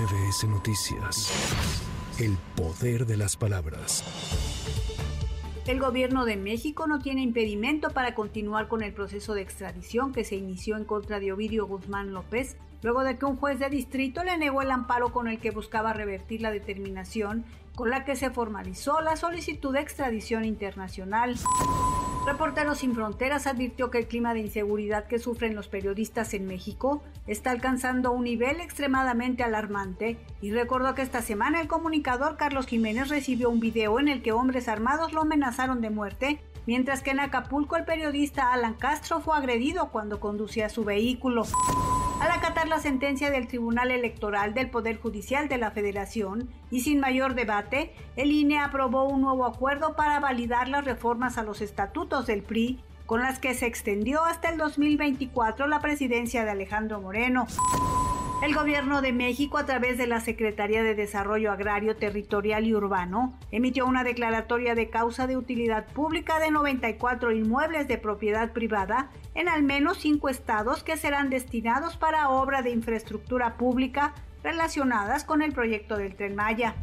MBS Noticias. El poder de las palabras. El gobierno de México no tiene impedimento para continuar con el proceso de extradición que se inició en contra de Ovidio Guzmán López, luego de que un juez de distrito le negó el amparo con el que buscaba revertir la determinación con la que se formalizó la solicitud de extradición internacional. Reporteros Sin Fronteras advirtió que el clima de inseguridad que sufren los periodistas en México está alcanzando un nivel extremadamente alarmante y recordó que esta semana el comunicador Carlos Jiménez recibió un video en el que hombres armados lo amenazaron de muerte, mientras que en Acapulco el periodista Alan Castro fue agredido cuando conducía su vehículo. Al acatar la sentencia del Tribunal Electoral del Poder Judicial de la Federación y sin mayor debate, el INE aprobó un nuevo acuerdo para validar las reformas a los estatutos del PRI con las que se extendió hasta el 2024 la presidencia de Alejandro Moreno. El gobierno de México, a través de la Secretaría de Desarrollo Agrario, Territorial y Urbano, emitió una declaratoria de causa de utilidad pública de 94 inmuebles de propiedad privada en al menos cinco estados que serán destinados para obra de infraestructura pública relacionadas con el proyecto del tren Maya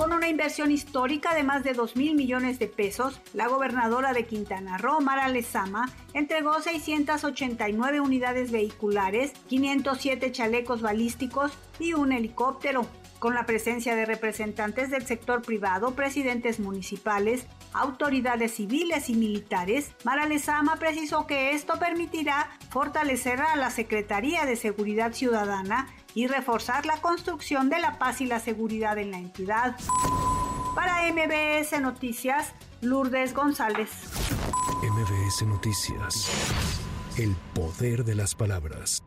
con una inversión histórica de más de 2 mil millones de pesos, la gobernadora de Quintana Roo, Mara Lezama, entregó 689 unidades vehiculares, 507 chalecos balísticos y un helicóptero. Con la presencia de representantes del sector privado, presidentes municipales, autoridades civiles y militares, Mara Lezama precisó que esto permitirá fortalecer a la Secretaría de Seguridad Ciudadana y reforzar la construcción de la paz y la seguridad en la entidad. Para MBS Noticias, Lourdes González. MBS Noticias. El poder de las palabras.